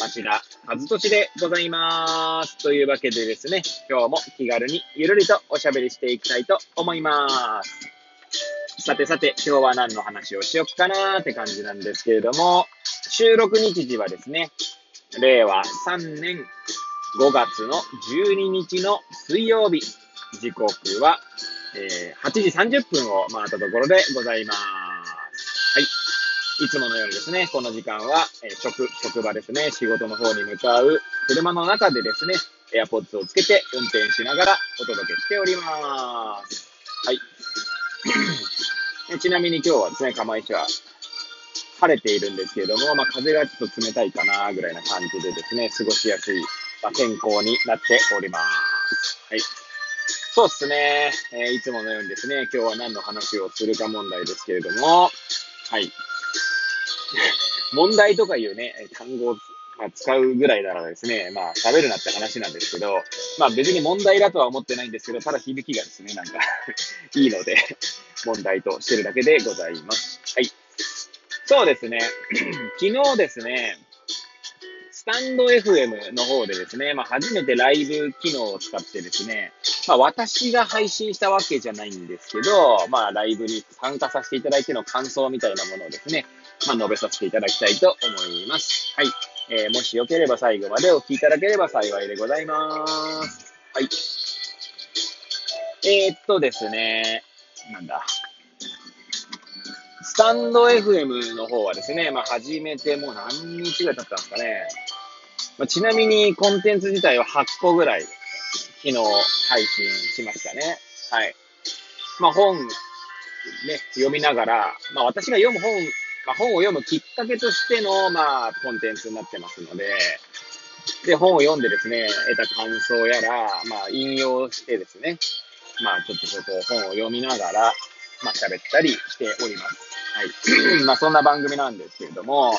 町田和俊でございます。というわけでですね、今日も気軽にゆるりとおしゃべりしていきたいと思います。さてさて、今日は何の話をしよっかなーって感じなんですけれども、収録日時はですね、令和3年5月の12日の水曜日、時刻は、えー8時30分を回ったところでございます。い。つものようにですね、この時間は、えー職、職場ですね、仕事の方に向かう車の中でですね、AirPods をつけて運転しながらお届けしております。はい。ちなみに今日はですね、釜石は晴れているんですけれども、まあ、風がちょっと冷たいかなぐらいな感じでですね、過ごしやすい、まあ、天候になっております。はい。そうですね、えーいつものようにですね、今日は何の話をするか問題ですけれども、はい。問題とかいうね、単語を、使うぐらいならですね、まあ喋るなって話なんですけど、まあ別に問題だとは思ってないんですけど、ただ響きがですね、なんか いいので、問題としてるだけでございます。はい。そうですね、昨日ですね、スタンド FM の方でですね、まあ初めてライブ機能を使ってですね、まあ私が配信したわけじゃないんですけど、まあライブに参加させていただいての感想みたいなものをですね、まあ述べさせていただきたいと思います。はい。えーもしよければ最後までお聞きいただければ幸いでございます。はい。えー、っとですね、なんだ。スタンド FM の方はですね、まあ始めてもう何日ぐらい経ったんですかね。まあ、ちなみにコンテンツ自体は8個ぐらい昨日配信しましたね。はい。まあ本、ね、読みながら、まあ私が読む本、まあ本を読むきっかけとしての、まあコンテンツになってますので、で、本を読んでですね、得た感想やら、まあ引用してですね、まあちょっとそこを本を読みながら、まあ喋ったりしております。はい。まあそんな番組なんですけれども、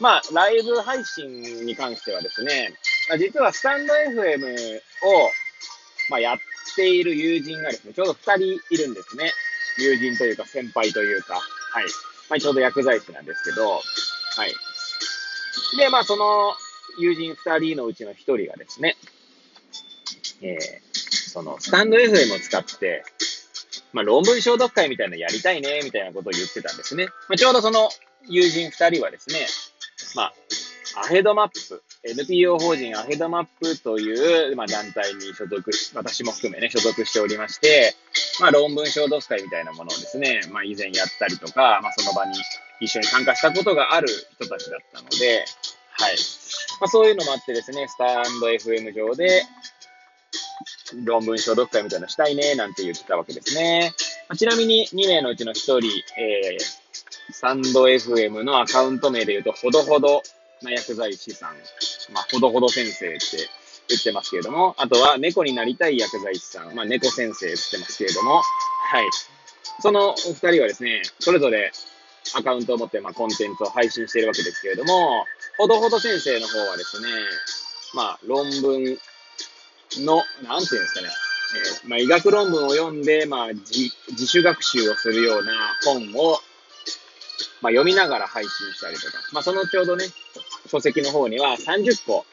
まあライブ配信に関してはですね、まあ、実はスタンド FM を、まあ、やっている友人がですね、ちょうど2人いるんですね。友人というか先輩というか、はい。まあ、ちょうど薬剤師なんですけど、はい。で、まあその友人2人のうちの1人がですね、えー、そのスタンド FM を使って、まあ論文消毒会みたいなのやりたいね、みたいなことを言ってたんですね。まあ、ちょうどその友人2人はですね、まあ、アヘドマップ、NPO 法人アヘドマップという、まあ、団体に所属し、私も含めね、所属しておりまして、まあ、論文消毒会みたいなものをですね、まあ、以前やったりとか、まあ、その場に一緒に参加したことがある人たちだったので、はい。まあ、そういうのもあってですね、スタンド FM 上で、論文消毒会みたいなのしたいね、なんて言ってたわけですね。まあ、ちなみに2名のうちの1人、えー、スタンド FM のアカウント名で言うと、ほどほどな薬剤師さん、まあ、ほどほど先生って言ってますけれども、あとは猫になりたい薬剤師さん、まあ、猫先生って言ってますけれども、はい。そのお二人はですね、それぞれアカウントを持って、まあ、コンテンツを配信しているわけですけれども、ほどほど先生の方はですね、まあ、論文の、なんていうんですかね、えーまあ、医学論文を読んで、まあ自、主学習をするような本を、まあ、読みながら配信したりとか、まあ、そのちょうどね、書籍の方には30個、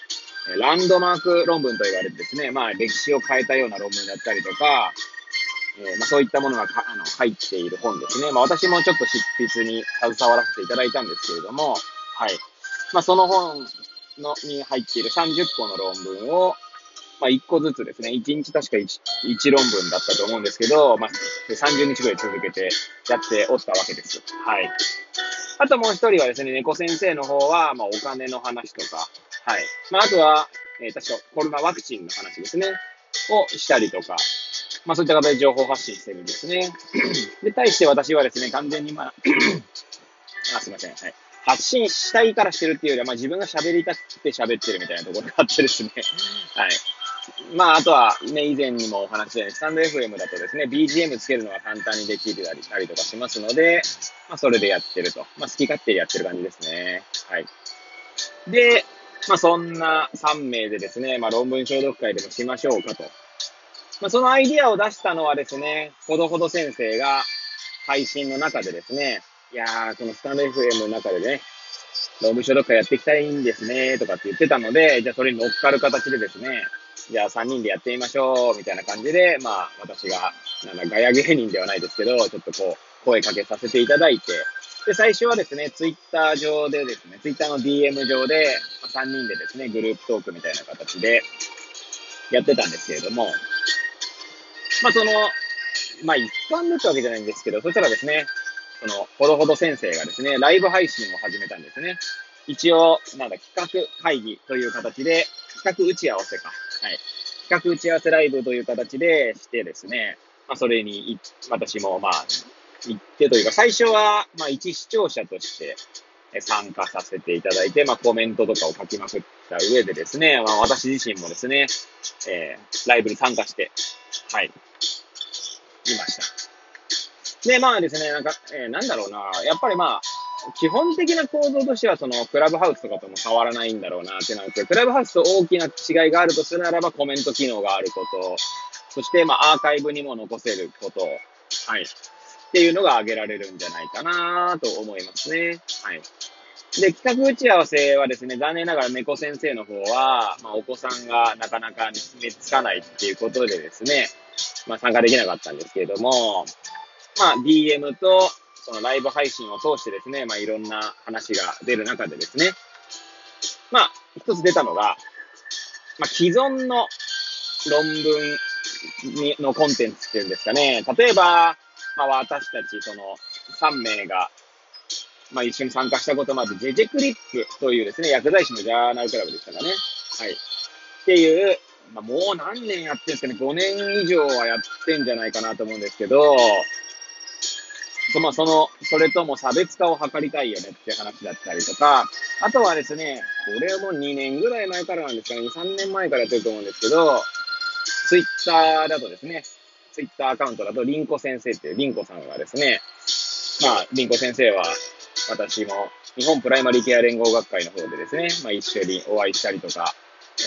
ランドマーク論文と言われてですね、まあ、歴史を変えたような論文だったりとか、えーまあ、そういったものがあの入っている本ですね。まあ、私もちょっと執筆に携わらせていただいたんですけれども、はい。まあ、その本のに入っている30個の論文を、まあ、1個ずつですね、1日確か 1, 1論文だったと思うんですけど、まあ、30日ぐらい続けてやっておったわけです。はい。あともう一人はですね、猫先生の方は、まあ、お金の話とか、はい。まあ、あとは、えー確かコロナワクチンの話ですね、をしたりとか、まあ、そういった形で情報発信してるんですね。で、対して私はですね、完全にまあ、あ、すいません。はい。発信したいからしてるっていうよりは、まあ自分が喋りたくて喋ってるみたいなところがあってですね。はい。まあ、あとはね、以前にもお話したように、スタンド FM だとですね、BGM つけるのが簡単にできるたりたりとかしますので、まあ、それでやってると。まあ、好き勝手やってる感じですね。はい。で、まあ、そんな3名でですね、まあ、論文消毒会でもしましょうかと。まあ、そのアイディアを出したのはですね、ほどほど先生が配信の中でですね、いやー、このスタンド FM の中でね、論文消毒会やっていきたいんですね、とかって言ってたので、じゃあそれに乗っかる形でですね、じゃあ3人でやってみましょう、みたいな感じで、まあ、私が、なんだ、ガヤ芸人ではないですけど、ちょっとこう、声かけさせていただいて、で、最初はですね、ツイッター上でですね、ツイッターの DM 上で、3人でですね、グループトークみたいな形でやってたんですけれども、まあ、その、まあ、一般でったわけじゃないんですけど、そしたらですね、その、ほどほど先生がですね、ライブ配信を始めたんですね。一応、なんだ、企画会議という形で、企画打ち合わせか。はい。企画打ち合わせライブという形でしてですね、まあ、それに、私も、まあ、行ってというか、最初は、まあ、一視聴者として参加させていただいて、まあ、コメントとかを書きまくった上でですね、まあ、私自身もですね、えー、ライブに参加して、はい、いました。で、まあですね、なんか、えー、なんだろうな、やっぱりまあ、基本的な構造としては、その、クラブハウスとかとも変わらないんだろうなってなんですけど、クラブハウスと大きな違いがあるとするならば、コメント機能があること、そして、まあ、アーカイブにも残せること、はい。っていうのが挙げられるんじゃないかなと思いますね。はい。で、企画打ち合わせはですね、残念ながら猫先生の方は、まあ、お子さんがなかなか寝つかないっていうことでですね、まあ、参加できなかったんですけれども、まあ、DM と、そのライブ配信を通してですね、まあ、いろんな話が出る中でですね、まあ、一つ出たのが、まあ、既存の論文にのコンテンツっていうんですかね、例えば、まあ、私たち、その、3名が、まあ、一緒に参加したこともある、ジェジェクリップというですね、薬剤師のジャーナルクラブでしたかね。はい。っていう、まあ、もう何年やってるんですかね、5年以上はやってんじゃないかなと思うんですけど、まあ、その、それとも差別化を図りたいよねって話だったりとか、あとはですね、これはもう2年ぐらい前からなんですかね、2、3年前からやってると思うんですけど、ツイッターだとですね、ツイッターアカウントだと、リンコ先生っていうリンコさんがですね、まあ、リンコ先生は、私も日本プライマリーケア連合学会の方でですね、まあ、一緒にお会いしたりとか、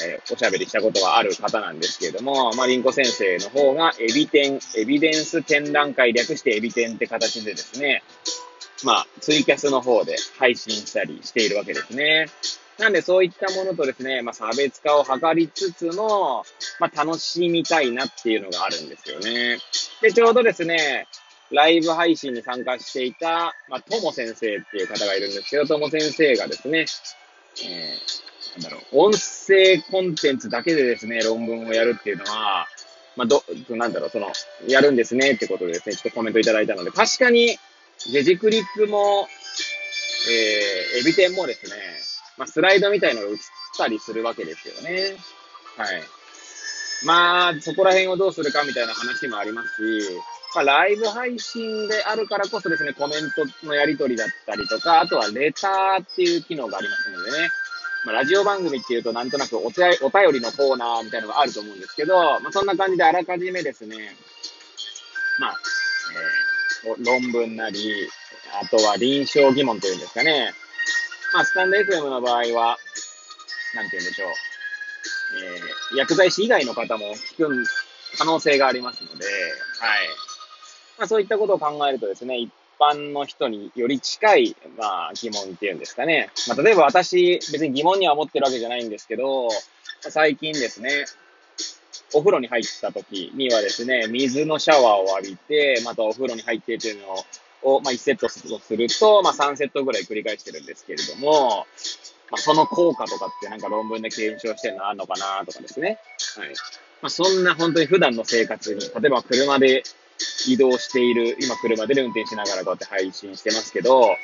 えー、おしゃべりしたことがある方なんですけれども、まあ、リンコ先生の方がエビ展、エビデンス展覧会略してエビ展って形でですね、まあ、ツイキャスの方で配信したりしているわけですね。なんでそういったものとですね、まあ、差別化を図りつつも、まあ、楽しみたいなっていうのがあるんですよね。で、ちょうどですね、ライブ配信に参加していた、まあ、とも先生っていう方がいるんですけど、とも先生がですね、えー、なんだろう、音声コンテンツだけでですね、論文をやるっていうのは、まあ、ど、なんだろう、その、やるんですねってことでですね、ちょっとコメントいただいたので、確かに、ジェジクリップも、えー、エビ天もですね、まあ、スライドみたいのが映ったりするわけですよね。はい。まあ、そこら辺をどうするかみたいな話もありますし、まあ、ライブ配信であるからこそですね、コメントのやり取りだったりとか、あとはレターっていう機能がありますのでね、まあ、ラジオ番組っていうとなんとなくお便りのコーナーみたいなのがあると思うんですけど、まあ、そんな感じであらかじめですね、まあ、えー、論文なり、あとは臨床疑問というんですかね、まあ、スタンド FM の場合は、なんて言うんでしょう。えー、薬剤師以外の方も聞く可能性がありますので、はい。まあ、そういったことを考えるとですね、一般の人により近い、まあ、疑問っていうんですかね。まあ、例えば私、別に疑問には思ってるわけじゃないんですけど、最近ですね、お風呂に入った時にはですね、水のシャワーを浴びて、またお風呂に入ってっていうのを、まあ、1セットすると、まあ、3セットぐらい繰り返してるんですけれども、まあ、その効果とかってなんか論文で検証してるのあるのかなとかですね。はい。まあ、そんな本当に普段の生活に、例えば車で移動している、今車で運転しながらこうやって配信してますけど、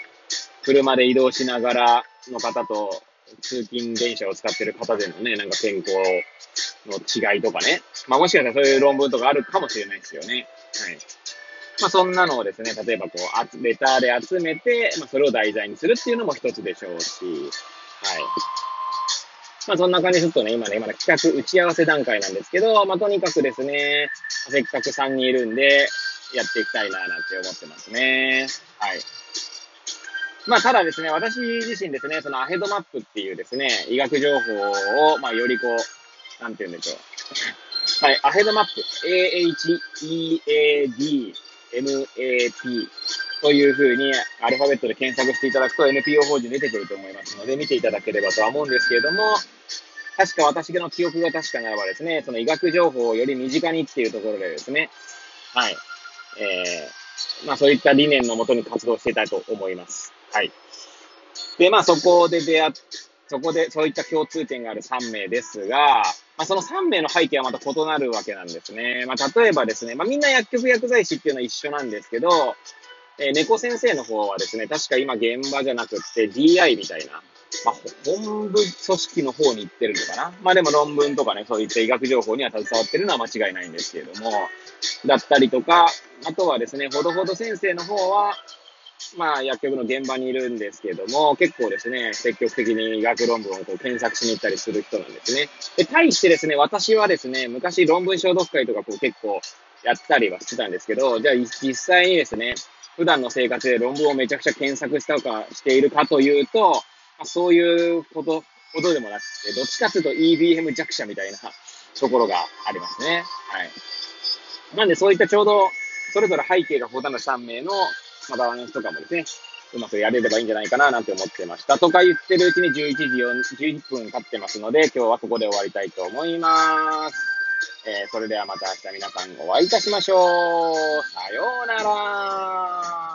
車で移動しながらの方と通勤電車を使ってる方でのね、なんか健康の違いとかね。まあもしかしたらそういう論文とかあるかもしれないですよね。はい。まあ、そんなのをですね、例えばこう、レターで集めて、まあ、それを題材にするっていうのも一つでしょうし、はい。まあそんな感じでちょっとね、今ね、今の企画打ち合わせ段階なんですけど、まあとにかくですね、せっかく3人いるんで、やっていきたいななんて思ってますね。はい。まあ、ただですね、私自身ですね、そのアヘドマップっていうですね、医学情報を、まあ、よりこう、なんて言うんでしょう。はい、アヘドマップ、A-H-E-A-D-M-A-P というふうにアルファベットで検索していただくと NPO 法人出てくると思いますので、見ていただければとは思うんですけれども、確か私の記憶が確かならばですね、その医学情報をより身近にっていうところでですね、はい、えー、まあそういった理念のもとに活動していたいと思います。はい。で、まあそこで出会っ、そこでそういった共通点がある3名ですが、まあその3名の背景はまた異なるわけなんですね。まあ例えばですね、まあみんな薬局薬剤師っていうのは一緒なんですけど、えー、猫先生の方はですね、確か今現場じゃなくって DI みたいな、まあ、本部組織の方に行ってるのかな。まあでも論文とかね、そういった医学情報には携わってるのは間違いないんですけれども、だったりとか、あとはですね、ほどほど先生の方は、まあ、薬局の現場にいるんですけれども、結構ですね、積極的に医学論文をこう検索しに行ったりする人なんですね。で、対してですね、私はですね、昔論文消毒会とかこう結構やったりはしてたんですけど、じゃあ実際にですね、普段の生活で論文をめちゃくちゃ検索したかしているかというと、まあ、そういうこと、ことでもなくて、どっちかというと EBM 弱者みたいなところがありますね。はい。なんでそういったちょうど、それぞれ背景が異なる3名の、まあ、バランスとかもですね、うまくやれればいいんじゃないかななんて思ってました。とか言ってるうちに11時11分経ってますので、今日はここで終わりたいと思います。えー、それではまた明日皆さんお会いいたしましょう。さようなら。